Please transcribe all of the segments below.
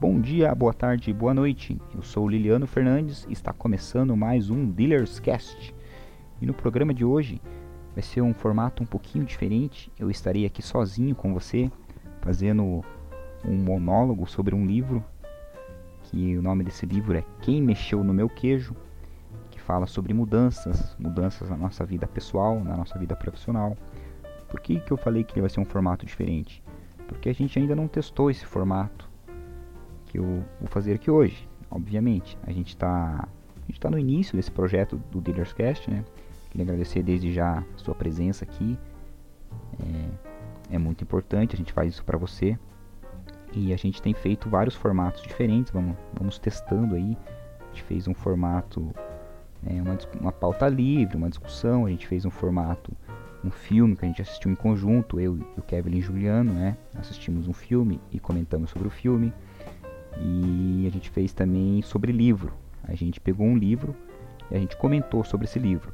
Bom dia, boa tarde, boa noite. Eu sou Liliano Fernandes e está começando mais um Dealers Cast. E no programa de hoje vai ser um formato um pouquinho diferente. Eu estarei aqui sozinho com você, fazendo um monólogo sobre um livro que o nome desse livro é Quem Mexeu no Meu Queijo, que fala sobre mudanças, mudanças na nossa vida pessoal, na nossa vida profissional. Por que, que eu falei que ele vai ser um formato diferente? Porque a gente ainda não testou esse formato que eu vou fazer aqui hoje. Obviamente, a gente está tá no início desse projeto do Dealers Cast, né? Queria agradecer desde já a sua presença aqui. É, é muito importante, a gente faz isso para você. E a gente tem feito vários formatos diferentes, vamos, vamos testando aí. A gente fez um formato, é, uma, uma pauta livre, uma discussão, a gente fez um formato, um filme que a gente assistiu em conjunto, eu e o Kevin e Juliano, né? Assistimos um filme e comentamos sobre o filme. E a gente fez também sobre livro. A gente pegou um livro e a gente comentou sobre esse livro.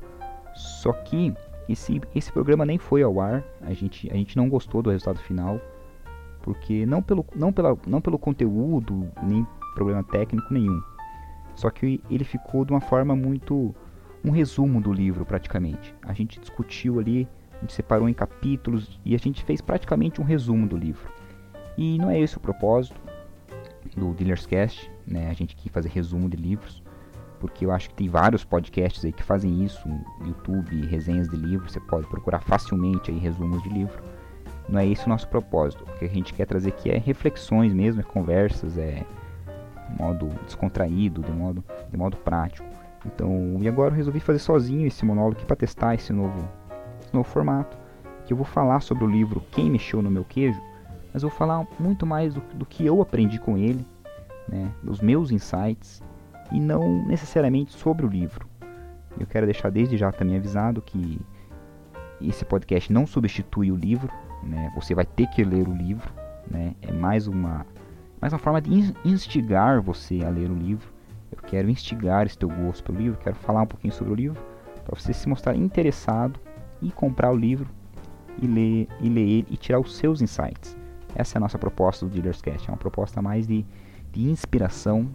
Só que esse, esse programa nem foi ao ar, a gente, a gente não gostou do resultado final porque não pelo, não, pela, não pelo conteúdo, nem problema técnico nenhum. Só que ele ficou de uma forma muito. um resumo do livro, praticamente. A gente discutiu ali, a gente separou em capítulos e a gente fez praticamente um resumo do livro. E não é esse o propósito do Dealers Cast, né? A gente quis fazer resumo de livros, porque eu acho que tem vários podcasts aí que fazem isso, YouTube, resenhas de livros, você pode procurar facilmente aí resumos de livro não é esse o nosso propósito. O que a gente quer trazer aqui é reflexões mesmo, é conversas, é de modo descontraído, de modo, de modo prático. Então, e agora eu resolvi fazer sozinho esse monólogo aqui para testar esse novo, esse novo formato. Que eu vou falar sobre o livro Quem Mexeu no Meu Queijo, mas vou falar muito mais do, do que eu aprendi com ele, né, dos meus insights, e não necessariamente sobre o livro. Eu quero deixar desde já também avisado que esse podcast não substitui o livro, né? Você vai ter que ler o livro, né? É mais uma, mais uma forma de instigar você a ler o livro. Eu quero instigar esse teu gosto pelo livro, quero falar um pouquinho sobre o livro, para você se mostrar interessado e comprar o livro e ler, e ler ele e tirar os seus insights. Essa é a nossa proposta do Dealers Cast, é uma proposta mais de, de inspiração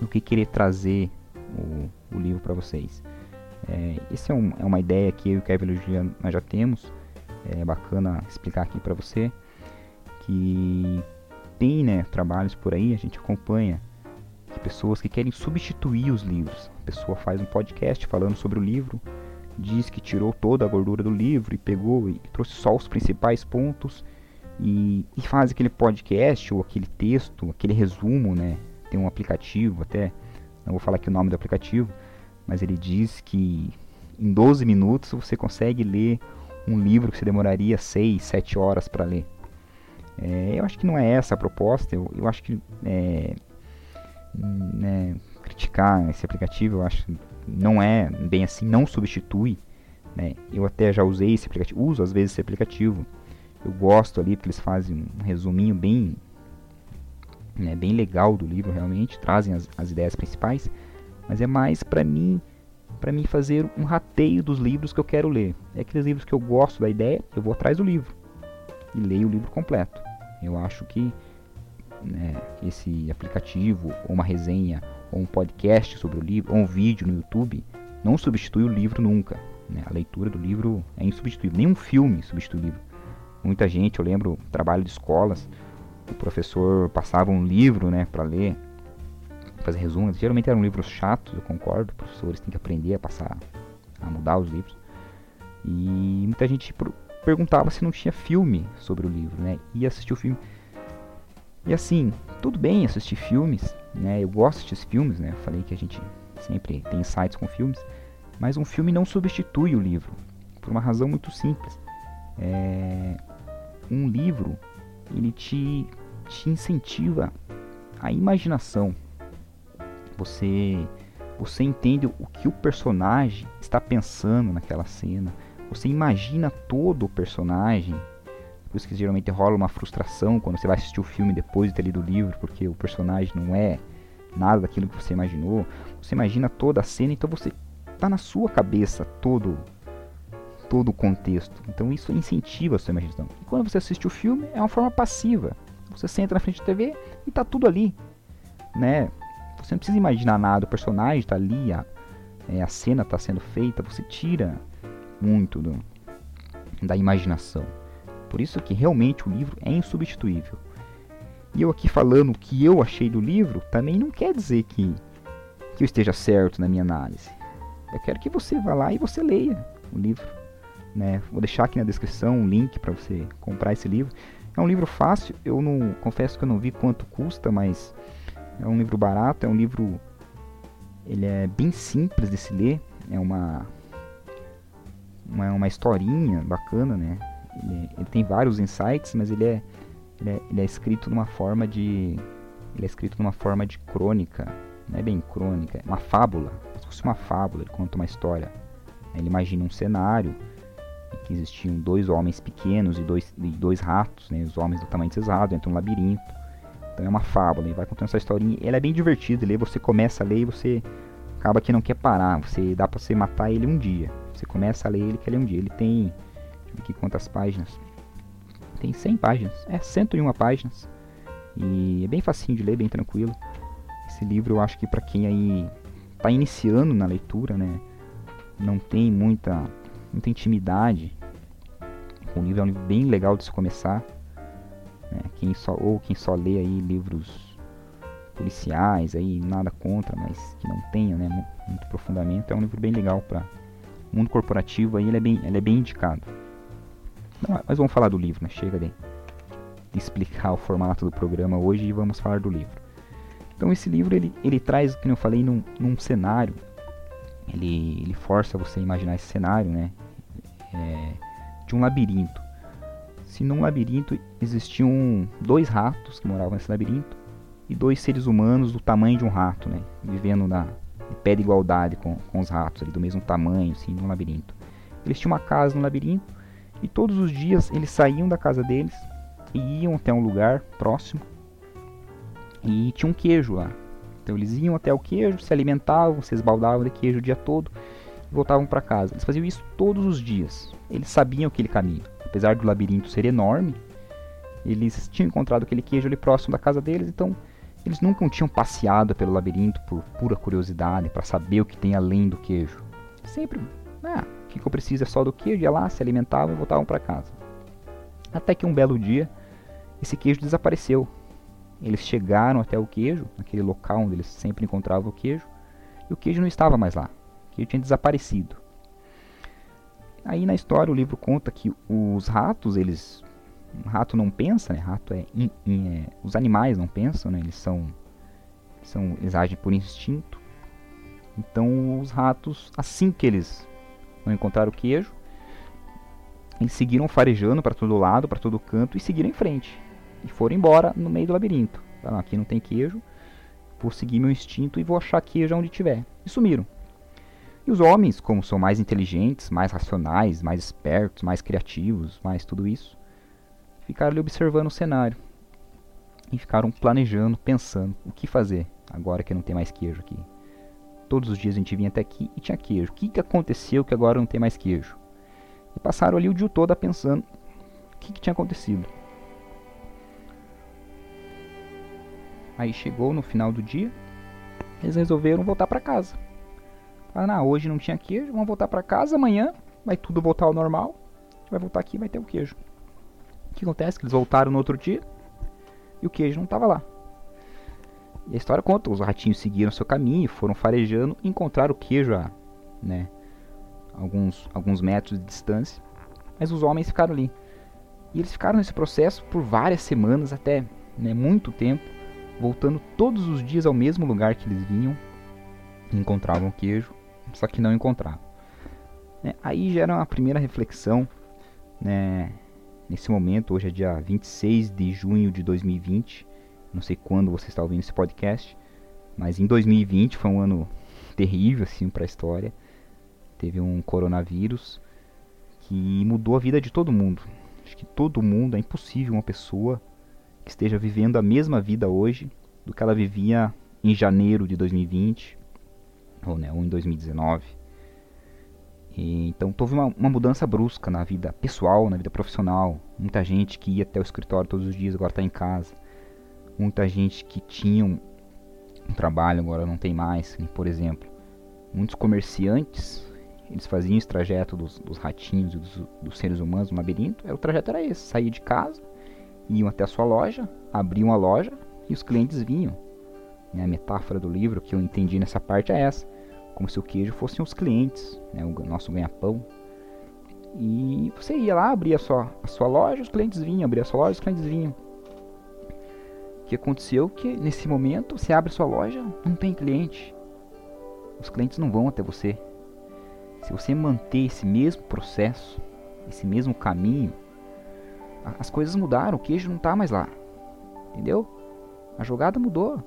do que querer trazer o, o livro para vocês. É, essa é, um, é, uma ideia que eu e o Kevin e o Juliano nós já temos é bacana explicar aqui para você que tem né, trabalhos por aí, a gente acompanha pessoas que querem substituir os livros. A pessoa faz um podcast falando sobre o livro, diz que tirou toda a gordura do livro e pegou e trouxe só os principais pontos e, e faz aquele podcast ou aquele texto, aquele resumo, né? Tem um aplicativo até, não vou falar aqui o nome do aplicativo, mas ele diz que em 12 minutos você consegue ler um livro que você demoraria 6, 7 horas para ler. É, eu acho que não é essa a proposta, eu, eu acho que é, né, criticar esse aplicativo, eu acho não é bem assim, não substitui. Né? Eu até já usei esse aplicativo, uso às vezes esse aplicativo. Eu gosto ali porque eles fazem um resuminho bem, né, bem legal do livro, realmente, trazem as, as ideias principais, mas é mais para mim para mim fazer um rateio dos livros que eu quero ler. É aqueles livros que eu gosto da ideia, eu vou atrás do livro e leio o livro completo. Eu acho que né, esse aplicativo, ou uma resenha, ou um podcast sobre o livro, ou um vídeo no YouTube, não substitui o livro nunca. Né? A leitura do livro é insubstituível. Nenhum filme substitui o livro. Muita gente, eu lembro, trabalho de escolas, o professor passava um livro né, para ler fazer resumos. Geralmente eram livros chatos, eu concordo. Professores têm que aprender a passar, a mudar os livros. E muita gente perguntava se não tinha filme sobre o livro, né? E assistir o filme. E assim, tudo bem assistir filmes, né? Eu gosto de assistir filmes, né? Eu falei que a gente sempre tem insights com filmes. Mas um filme não substitui o livro. Por uma razão muito simples. É... Um livro, ele te, te incentiva a imaginação. Você você entende o que o personagem está pensando naquela cena. Você imagina todo o personagem. Por isso que geralmente rola uma frustração quando você vai assistir o filme depois de ter lido o livro, porque o personagem não é nada daquilo que você imaginou. Você imagina toda a cena, então você está na sua cabeça todo todo o contexto. Então isso incentiva a sua imaginação. E quando você assiste o filme, é uma forma passiva. Você senta na frente da TV e está tudo ali. né? Você não precisa imaginar nada, o personagem está ali, a, é, a cena está sendo feita, você tira muito do, da imaginação. Por isso que realmente o livro é insubstituível. E eu aqui falando o que eu achei do livro, também não quer dizer que, que eu esteja certo na minha análise. Eu quero que você vá lá e você leia o livro. Né? Vou deixar aqui na descrição um link para você comprar esse livro. É um livro fácil, eu não confesso que eu não vi quanto custa, mas é um livro barato, é um livro ele é bem simples de se ler, é uma uma, uma historinha bacana, né? Ele, ele, tem vários insights, mas ele é, ele é, ele é escrito numa forma de ele é escrito numa forma de crônica, não é bem crônica, é uma fábula, se fosse uma fábula, ele conta uma história. Ele imagina um cenário que existiam dois homens pequenos e dois, e dois ratos, né? os homens do tamanho ratos, entram no labirinto. Então é uma fábula, ele vai contando essa historinha. Ela é bem divertida, ler, você começa a ler e você acaba que não quer parar. Você dá para você matar ele um dia. Você começa a ler ele quer ler um dia. Ele tem, deixa eu ver aqui quantas páginas. Tem 100 páginas, é 101 páginas. E é bem facinho de ler, bem tranquilo. Esse livro eu acho que para quem aí tá iniciando na leitura, né, não tem muita muita intimidade. O livro é um livro bem legal de se começar. Né? Quem só, ou quem só lê aí livros policiais, aí nada contra, mas que não tenha né, muito aprofundamento, é um livro bem legal para mundo corporativo, aí ele é bem, ele é bem indicado. mas vamos falar do livro, né? Chega de, de explicar o formato do programa hoje e vamos falar do livro. Então esse livro ele, ele traz, como eu falei, num, num cenário, ele, ele força você a imaginar esse cenário, né? É, de um labirinto. Se num labirinto existiam dois ratos que moravam nesse labirinto e dois seres humanos do tamanho de um rato, né? Vivendo na, em pé de igualdade com, com os ratos, ali, do mesmo tamanho, assim, no labirinto. Eles tinham uma casa no labirinto e todos os dias eles saíam da casa deles e iam até um lugar próximo e tinha um queijo lá. Então eles iam até o queijo, se alimentavam, se esbaldavam de queijo o dia todo voltavam para casa. Eles faziam isso todos os dias. Eles sabiam aquele caminho. Apesar do labirinto ser enorme, eles tinham encontrado aquele queijo ali próximo da casa deles, então eles nunca tinham passeado pelo labirinto por pura curiosidade, para saber o que tem além do queijo. Sempre, ah, o que eu preciso é só do queijo, ia lá, se alimentavam e voltavam para casa. Até que um belo dia, esse queijo desapareceu. Eles chegaram até o queijo, naquele local onde eles sempre encontravam o queijo, e o queijo não estava mais lá. O queijo tinha desaparecido. Aí na história o livro conta que os ratos, eles um rato não pensa, né? Rato é, in, in, é, os animais não pensam, né? Eles são são eles agem por instinto. Então os ratos, assim que eles não encontraram o queijo, eles seguiram farejando para todo lado, para todo canto e seguiram em frente. E foram embora no meio do labirinto. Ah, aqui não tem queijo, vou seguir meu instinto e vou achar queijo onde tiver. E sumiram. E os homens, como são mais inteligentes, mais racionais, mais espertos, mais criativos, mais tudo isso, ficaram ali observando o cenário. E ficaram planejando, pensando o que fazer agora que não tem mais queijo aqui. Todos os dias a gente vinha até aqui e tinha queijo. O que, que aconteceu que agora não tem mais queijo? E passaram ali o dia todo pensando o que, que tinha acontecido. Aí chegou no final do dia, eles resolveram voltar para casa. Falaram, ah, hoje não tinha queijo, vamos voltar para casa, amanhã vai tudo voltar ao normal. Vai voltar aqui vai ter o queijo. O que acontece? Que eles voltaram no outro dia e o queijo não estava lá. E a história conta, os ratinhos seguiram seu caminho, foram farejando encontraram o queijo a né, alguns, alguns metros de distância. Mas os homens ficaram ali. E eles ficaram nesse processo por várias semanas, até né, muito tempo, voltando todos os dias ao mesmo lugar que eles vinham. Encontravam o queijo, só que não encontravam. É, aí gera uma primeira reflexão né, nesse momento, hoje é dia 26 de junho de 2020. Não sei quando você está ouvindo esse podcast, mas em 2020 foi um ano terrível assim para a história. Teve um coronavírus que mudou a vida de todo mundo. Acho que todo mundo, é impossível uma pessoa que esteja vivendo a mesma vida hoje do que ela vivia em janeiro de 2020 ou, né, ou em 2019. E, então houve uma, uma, mudança brusca na vida pessoal, na vida profissional. Muita gente que ia até o escritório todos os dias agora está em casa. Muita gente que tinham um trabalho agora não tem mais. Por exemplo, muitos comerciantes eles faziam esse trajeto dos, dos ratinhos e dos, dos, seres humanos no labirinto. O trajeto era esse: sair de casa, iam até a sua loja, abriam a loja e os clientes vinham. A metáfora do livro que eu entendi nessa parte é essa: como se o queijo fossem os clientes, né, o nosso ganha-pão. E você ia lá, abria a sua, a sua loja, os clientes vinham, abria a sua loja, os clientes vinham. O que aconteceu que nesse momento você abre sua loja, não tem cliente. Os clientes não vão até você. Se você manter esse mesmo processo, esse mesmo caminho, as coisas mudaram, o queijo não está mais lá. Entendeu? A jogada mudou.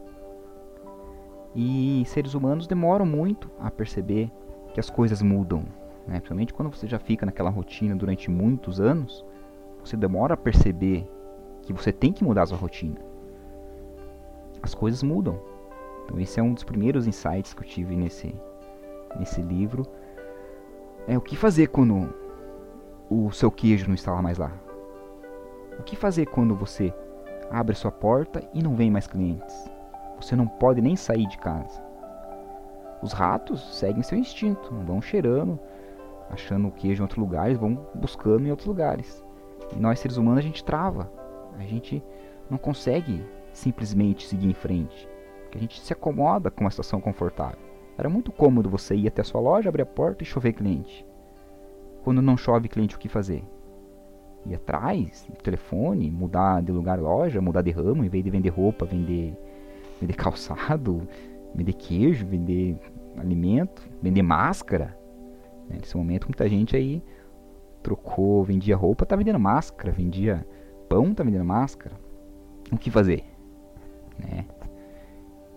E seres humanos demoram muito a perceber que as coisas mudam. Né? Principalmente quando você já fica naquela rotina durante muitos anos, você demora a perceber que você tem que mudar a sua rotina. As coisas mudam. Então esse é um dos primeiros insights que eu tive nesse, nesse livro é o que fazer quando o seu queijo não está lá mais lá? O que fazer quando você abre sua porta e não vem mais clientes? Você não pode nem sair de casa. Os ratos seguem seu instinto, vão cheirando, achando o queijo em outros lugares, vão buscando em outros lugares. E nós seres humanos a gente trava. A gente não consegue simplesmente seguir em frente, porque a gente se acomoda com uma situação confortável. Era muito cômodo você ir até a sua loja, abrir a porta e chover cliente. Quando não chove cliente, o que fazer? Ir atrás, telefone, mudar de lugar loja, mudar de ramo, em vez de vender roupa, vender, vender calçado, vender queijo, vender alimento, vender máscara. Né, nesse momento, muita gente aí trocou, vendia roupa, tá vendendo máscara, vendia pão, tá vendendo máscara. O que fazer? Né?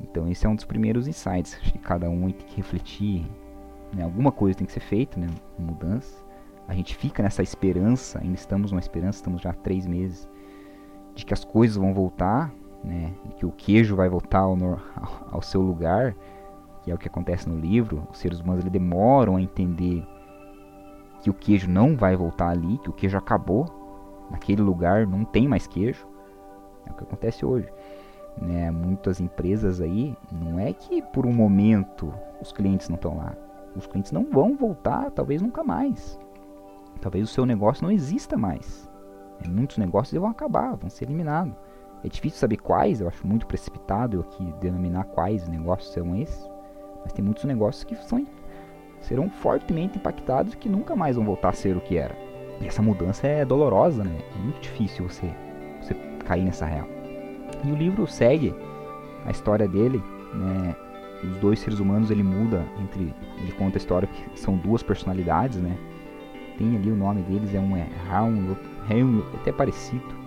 Então esse é um dos primeiros insights. Acho que cada um tem que refletir. Né? Alguma coisa tem que ser feita, né? Mudança. A gente fica nessa esperança, ainda estamos numa esperança, estamos já há três meses, de que as coisas vão voltar, né? Que o queijo vai voltar ao, ao seu lugar, que é o que acontece no livro. Os seres humanos ele demoram a entender que o queijo não vai voltar ali, que o queijo acabou. Naquele lugar não tem mais queijo. É o que acontece hoje né, muitas empresas aí, não é que por um momento os clientes não estão lá. Os clientes não vão voltar, talvez nunca mais. Talvez o seu negócio não exista mais. Muitos negócios vão acabar, vão ser eliminados. É difícil saber quais, eu acho muito precipitado eu aqui denominar quais negócios são esses. Mas tem muitos negócios que são, serão fortemente impactados que nunca mais vão voltar a ser o que era. E essa mudança é dolorosa, né? É muito difícil você, você cair nessa real. E o livro segue a história dele, né? Os dois seres humanos ele muda entre ele conta a história que são duas personalidades, né? Tem ali o nome deles é um é Raul, Raul até parecido.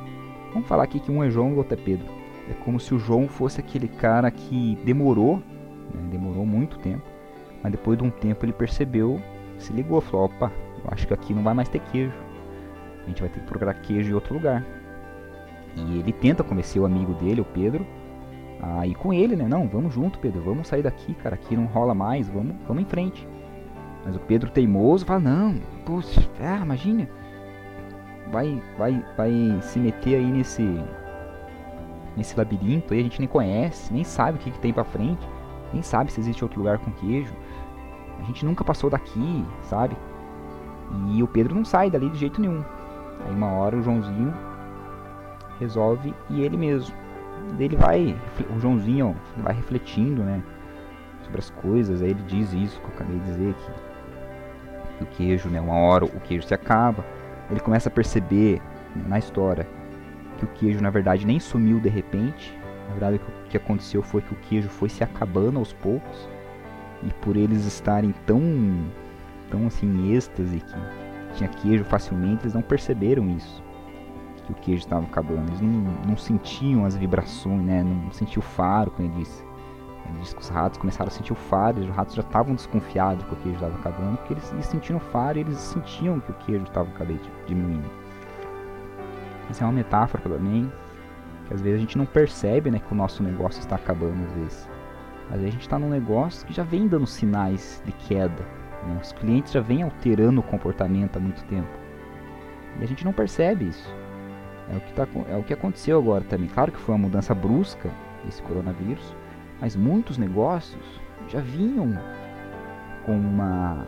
Vamos falar aqui que um é João e o outro é Pedro. É como se o João fosse aquele cara que demorou, né? demorou muito tempo, mas depois de um tempo ele percebeu, se ligou, falou: opa, eu acho que aqui não vai mais ter queijo. A gente vai ter que procurar queijo em outro lugar. E ele tenta convencer o amigo dele, o Pedro, a ir com ele, né? Não, vamos junto, Pedro, vamos sair daqui, cara, aqui não rola mais, vamos, vamos em frente. Mas o Pedro teimoso fala, não, puxa, ah, imagina, vai, vai, vai se meter aí nesse, nesse labirinto aí, a gente nem conhece, nem sabe o que, que tem pra frente, nem sabe se existe outro lugar com queijo. A gente nunca passou daqui, sabe? E o Pedro não sai dali de jeito nenhum. Aí uma hora o Joãozinho resolve e ele mesmo. Ele vai, o Joãozinho vai refletindo, né, sobre as coisas. Aí ele diz isso que eu acabei de dizer que o queijo, né, uma hora o queijo se acaba. Ele começa a perceber na história que o queijo na verdade nem sumiu de repente. Na verdade o que aconteceu foi que o queijo foi se acabando aos poucos e por eles estarem tão tão assim em êxtase que tinha queijo facilmente, eles não perceberam isso que o queijo estava acabando. Eles não, não sentiam as vibrações, né? Não sentiam o faro, como ele disse. Ele disse que os ratos começaram a sentir o faro, e os ratos já estavam desconfiados que o queijo estava acabando, porque eles, eles sentiam o faro e eles sentiam que o queijo estava diminuindo. Essa é uma metáfora também, que às vezes a gente não percebe né, que o nosso negócio está acabando, às vezes. Às vezes a gente está num negócio que já vem dando sinais de queda. Né? Os clientes já vêm alterando o comportamento há muito tempo. E a gente não percebe isso. É o que, tá, é o que aconteceu agora também. Claro que foi uma mudança brusca, esse coronavírus, mas muitos negócios já vinham com uma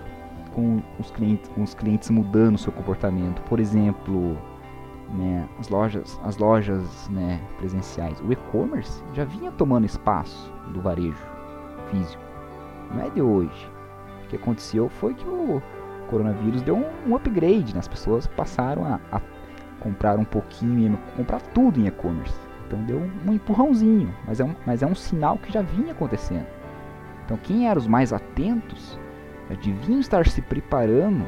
com os clientes, com os clientes mudando seu comportamento. Por exemplo, né, as lojas, as lojas né, presenciais, o e-commerce já vinha tomando espaço do varejo físico. Não é de hoje. O que aconteceu foi que o coronavírus deu um, um upgrade, né? as pessoas passaram a, a comprar um pouquinho, comprar tudo em e-commerce. Então deu um empurrãozinho, mas é um, mas é um sinal que já vinha acontecendo. Então quem era os mais atentos já deviam estar se preparando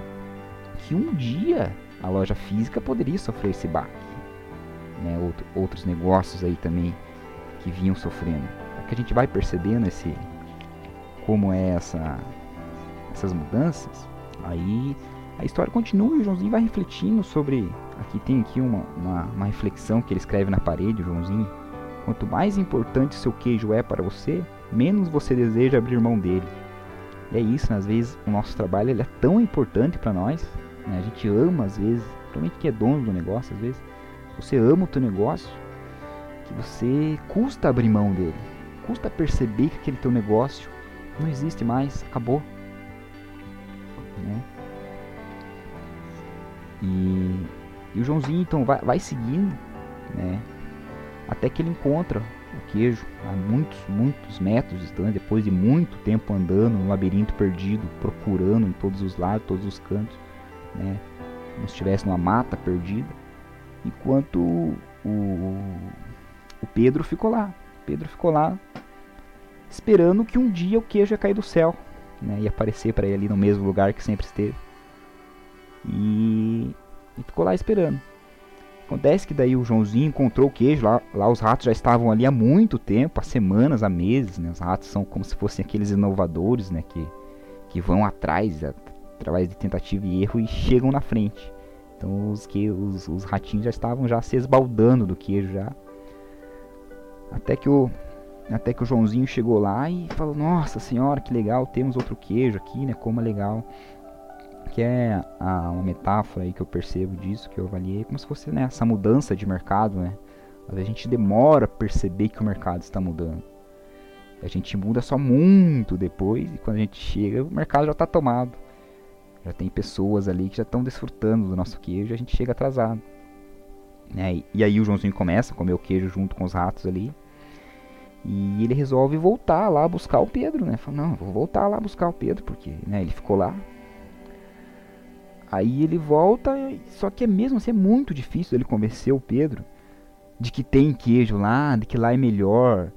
que um dia a loja física poderia sofrer esse baque. Né? Outro, outros negócios aí também que vinham sofrendo. É que a gente vai percebendo esse como é essa essas mudanças, aí a história continua e o Joãozinho vai refletindo sobre. Aqui tem aqui uma, uma, uma reflexão que ele escreve na parede, Joãozinho. Quanto mais importante seu queijo é para você, menos você deseja abrir mão dele. E é isso, né? às vezes o nosso trabalho ele é tão importante para nós, né? a gente ama às vezes, principalmente que é dono do negócio, às vezes você ama o teu negócio, que você custa abrir mão dele, custa perceber que aquele teu negócio não existe mais, acabou. Né? E, e, o Joãozinho então vai, vai seguindo, né? Até que ele encontra o queijo a muitos, muitos metros distante, depois de muito tempo andando no labirinto perdido, procurando em todos os lados, todos os cantos, né? Como se estivesse numa mata perdida. Enquanto o, o Pedro ficou lá. Pedro ficou lá esperando que um dia o queijo ia cair do céu né, e aparecer para ele ali no mesmo lugar que sempre esteve. E, e, ficou lá esperando. Acontece que daí o Joãozinho encontrou o queijo, lá, lá os ratos já estavam ali há muito tempo, há semanas, há meses, né? Os ratos são como se fossem aqueles inovadores, né? Que, que vão atrás, através de tentativa e erro e chegam na frente. Então os, que, os, os ratinhos já estavam já se esbaldando do queijo já. Até que o, até que o Joãozinho chegou lá e falou: Nossa senhora, que legal, temos outro queijo aqui, né? Como é legal. Que é a, uma metáfora aí que eu percebo disso, que eu avaliei, como se fosse né, essa mudança de mercado, né? A gente demora a perceber que o mercado está mudando. A gente muda só muito depois e quando a gente chega, o mercado já está tomado. Já tem pessoas ali que já estão desfrutando do nosso queijo e a gente chega atrasado. Né? E aí o Joãozinho começa a comer o queijo junto com os ratos ali. E ele resolve voltar lá buscar o Pedro, né? Fala, não, vou voltar lá buscar o Pedro, porque né, ele ficou lá. Aí ele volta, só que é mesmo assim, é muito difícil ele convencer o Pedro de que tem queijo lá, de que lá é melhor.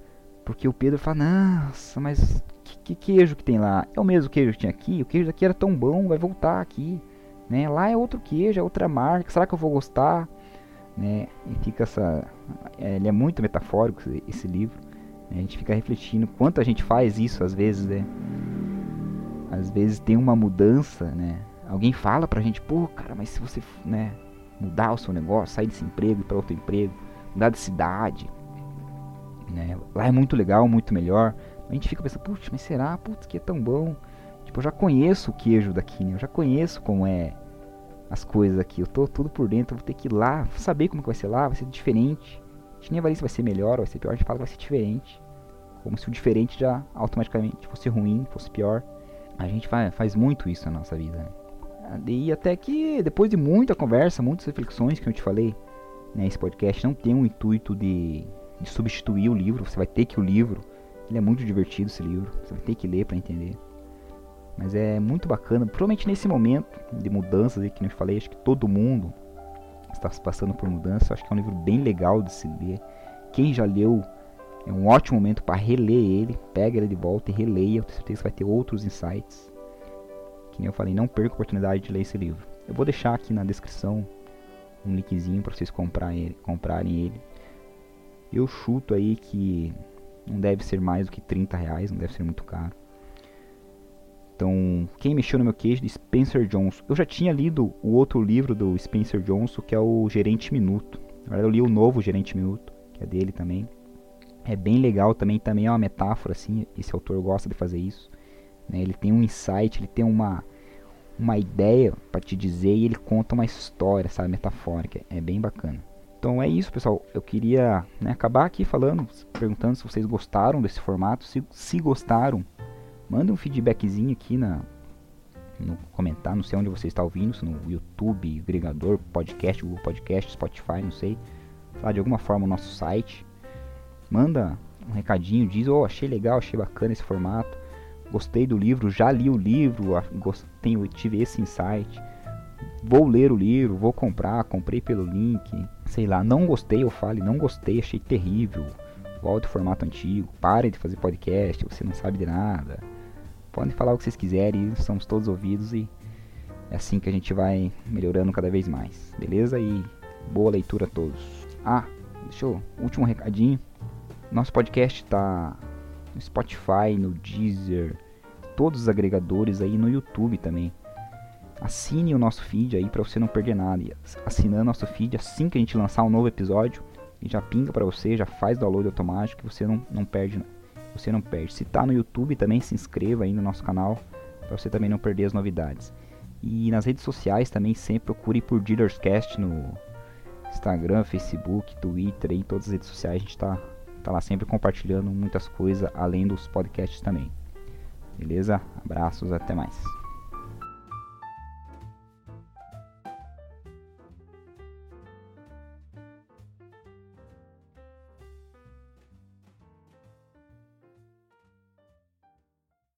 Porque o Pedro fala, nossa, mas que, que queijo que tem lá? É o mesmo queijo que tinha aqui? O queijo daqui era tão bom, vai voltar aqui. Né? Lá é outro queijo, é outra marca, será que eu vou gostar? Né? E fica essa... É, ele é muito metafórico esse, livro. A gente fica refletindo quanto a gente faz isso às vezes, né? Às vezes tem uma mudança, né? Alguém fala pra gente, pô, cara, mas se você, né, mudar o seu negócio, sair desse emprego para outro emprego, mudar de cidade, né? Lá é muito legal, muito melhor. A gente fica pensando, putz, mas será? Putz, que é tão bom. Tipo, eu já conheço o queijo daqui, né? Eu já conheço como é as coisas aqui. Eu tô tudo por dentro, vou ter que ir lá, saber como que vai ser lá, vai ser diferente. A gente nem avalia se vai ser melhor ou vai ser pior, a gente fala que vai ser diferente. Como se o diferente já automaticamente fosse ruim, fosse pior. A gente faz muito isso na nossa vida. Né? E até que depois de muita conversa, muitas reflexões que eu te falei, né, esse podcast não tem um intuito de, de substituir o livro. Você vai ter que o livro, ele é muito divertido esse livro. Você vai ter que ler para entender. Mas é muito bacana, provavelmente nesse momento de mudanças que eu falei, acho que todo mundo está passando por mudança. Acho que é um livro bem legal de se ler. Quem já leu, é um ótimo momento para reler ele. Pega ele de volta e releia. Tenho certeza que vai ter outros insights. Que nem eu falei, não perca a oportunidade de ler esse livro. Eu vou deixar aqui na descrição um linkzinho para vocês comprar ele, comprarem ele. Eu chuto aí que não deve ser mais do que 30 reais, não deve ser muito caro. Então, quem mexeu no meu queijo Spencer Johnson. Eu já tinha lido o outro livro do Spencer Johnson, que é o Gerente Minuto. Agora eu li o novo Gerente Minuto, que é dele também. É bem legal também, também é uma metáfora assim, esse autor gosta de fazer isso. Né? Ele tem um insight, ele tem uma uma ideia para te dizer e ele conta uma história, sabe, metafórica. É bem bacana. Então é isso, pessoal. Eu queria né, acabar aqui falando, perguntando se vocês gostaram desse formato. Se, se gostaram, manda um feedbackzinho aqui na, no comentar, não sei onde você está ouvindo, se no YouTube, agregador, podcast, Google Podcast, Spotify, não sei. Falar de alguma forma o nosso site. Manda um recadinho, diz, oh, achei legal, achei bacana esse formato. Gostei do livro, já li o livro, tenho, tive esse insight. Vou ler o livro, vou comprar, comprei pelo link. Sei lá, não gostei, eu fale, não gostei, achei terrível. Volte ao formato antigo, pare de fazer podcast, você não sabe de nada. Podem falar o que vocês quiserem, somos todos ouvidos e é assim que a gente vai melhorando cada vez mais, beleza? E boa leitura a todos. Ah, deixa eu, último recadinho. Nosso podcast está no Spotify, no Deezer, todos os agregadores aí no YouTube também. Assine o nosso feed aí para você não perder nada. E assinando nosso feed assim que a gente lançar um novo episódio, já pinga para você, já faz download automático, você não, não perde, você não perde. Se tá no YouTube também se inscreva aí no nosso canal para você também não perder as novidades. E nas redes sociais também sempre procure por Dealerscast no Instagram, Facebook, Twitter, em todas as redes sociais a gente está tá lá sempre compartilhando muitas coisas além dos podcasts também. Beleza? Abraços, até mais.